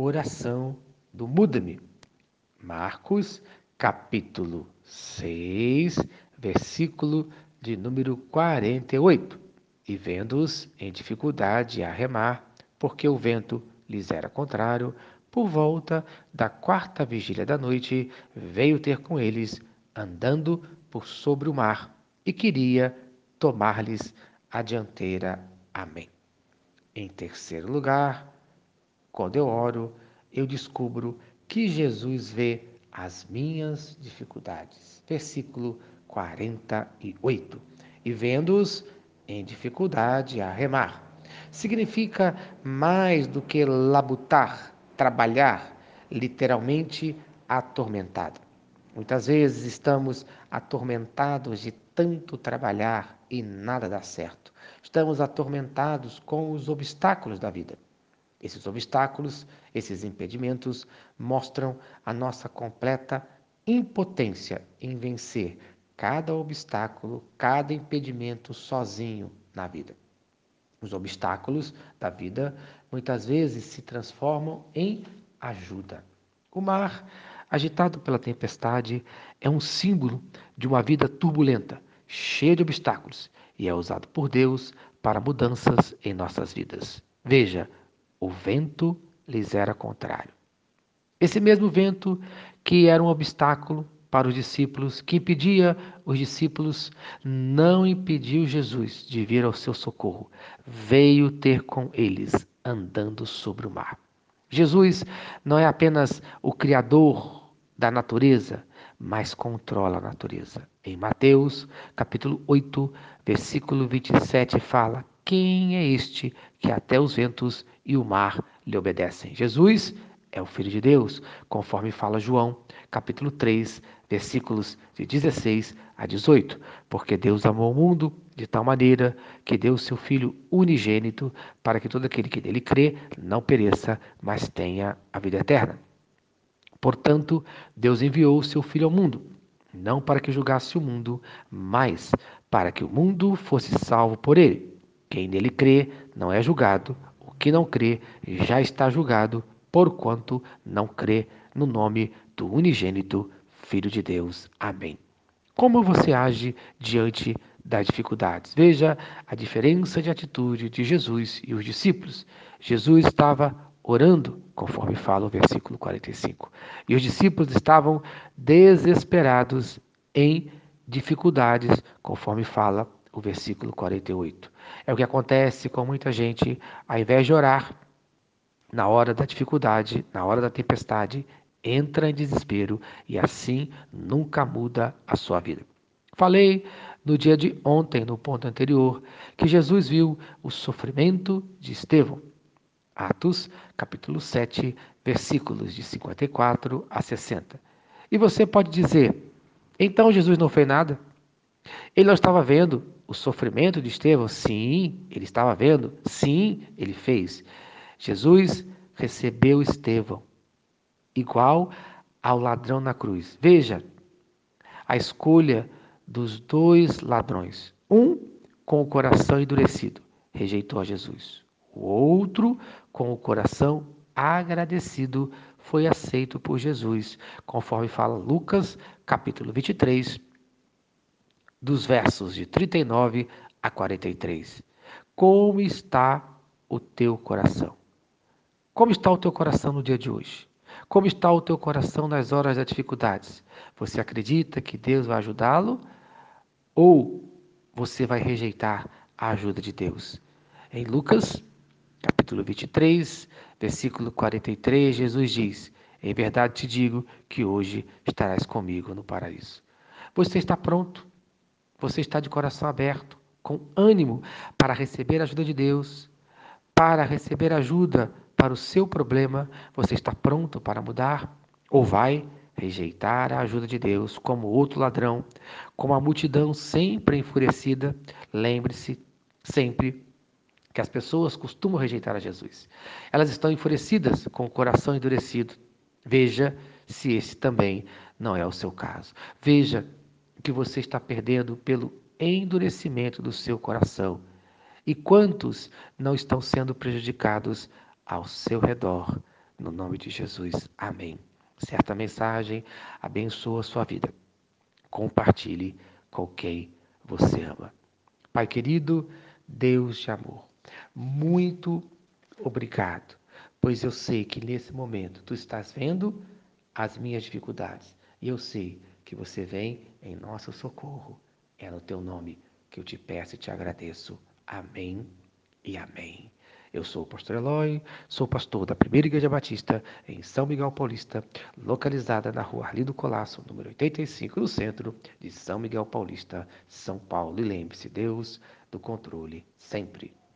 oração do Muda-me. Marcos, capítulo 6, versículo de número 48. E vendo-os em dificuldade a remar, porque o vento lhes era contrário, por volta da quarta vigília da noite, veio ter com eles, andando por sobre o mar, e queria tomar-lhes a dianteira. Amém. Em terceiro lugar, quando eu oro, eu descubro que Jesus vê as minhas dificuldades. Versículo 48. E vendo-os em dificuldade a remar. Significa mais do que labutar, trabalhar, literalmente atormentado. Muitas vezes estamos atormentados de tanto trabalhar e nada dá certo. Estamos atormentados com os obstáculos da vida. Esses obstáculos, esses impedimentos mostram a nossa completa impotência em vencer cada obstáculo, cada impedimento sozinho na vida. Os obstáculos da vida muitas vezes se transformam em ajuda. O mar, agitado pela tempestade, é um símbolo de uma vida turbulenta, cheia de obstáculos, e é usado por Deus para mudanças em nossas vidas. Veja, o vento lhes era contrário. Esse mesmo vento que era um obstáculo para os discípulos, que impedia os discípulos, não impediu Jesus de vir ao seu socorro. Veio ter com eles, andando sobre o mar. Jesus não é apenas o Criador da natureza, mas controla a natureza. Em Mateus, capítulo 8, versículo 27, fala: Quem é este que até os ventos e o mar lhe obedecem? Jesus é o Filho de Deus, conforme fala João, capítulo 3, versículos de 16 a 18. Porque Deus amou o mundo de tal maneira que deu seu Filho unigênito, para que todo aquele que nele crê não pereça, mas tenha a vida eterna. Portanto, Deus enviou o seu Filho ao mundo, não para que julgasse o mundo, mas para que o mundo fosse salvo por ele. Quem nele crê não é julgado, o que não crê já está julgado, porquanto não crê no nome do unigênito Filho de Deus. Amém. Como você age diante das dificuldades? Veja a diferença de atitude de Jesus e os discípulos. Jesus estava orando, conforme fala o versículo 45, e os discípulos estavam desesperados em dificuldades, conforme fala o versículo 48. É o que acontece com muita gente, ao invés de orar, na hora da dificuldade, na hora da tempestade, entra em desespero e assim nunca muda a sua vida. Falei no dia de ontem, no ponto anterior, que Jesus viu o sofrimento de Estevão. Atos, capítulo 7, versículos de 54 a 60. E você pode dizer: então Jesus não fez nada? Ele não estava vendo o sofrimento de Estevão? Sim, ele estava vendo. Sim, ele fez. Jesus recebeu Estevão igual ao ladrão na cruz. Veja a escolha dos dois ladrões. Um com o coração endurecido, rejeitou a Jesus. O outro, com o coração agradecido, foi aceito por Jesus, conforme fala Lucas, capítulo 23, dos versos de 39 a 43. Como está o teu coração? Como está o teu coração no dia de hoje? Como está o teu coração nas horas das dificuldades? Você acredita que Deus vai ajudá-lo? Ou você vai rejeitar a ajuda de Deus? Em Lucas, capítulo 23, versículo 43, Jesus diz: Em verdade te digo que hoje estarás comigo no paraíso. Você está pronto? Você está de coração aberto, com ânimo para receber a ajuda de Deus, para receber ajuda para o seu problema, você está pronto para mudar? Ou vai rejeitar a ajuda de Deus como outro ladrão, como a multidão sempre enfurecida? Lembre-se sempre que as pessoas costumam rejeitar a Jesus. Elas estão enfurecidas, com o coração endurecido. Veja se esse também não é o seu caso. Veja que você está perdendo pelo endurecimento do seu coração. E quantos não estão sendo prejudicados ao seu redor No nome de Jesus. Amém. Certa mensagem abençoa a sua vida. Compartilhe com quem você ama. Pai querido, Deus de amor, muito obrigado, pois eu sei que nesse momento tu estás vendo as minhas dificuldades e eu sei que você vem em nosso socorro. É no teu nome que eu te peço e te agradeço. Amém e amém. Eu sou o pastor Eloy, sou pastor da Primeira Igreja Batista em São Miguel Paulista, localizada na rua Arlindo Colasso, número 85, no centro de São Miguel Paulista, São Paulo. E lembre-se, Deus do controle sempre.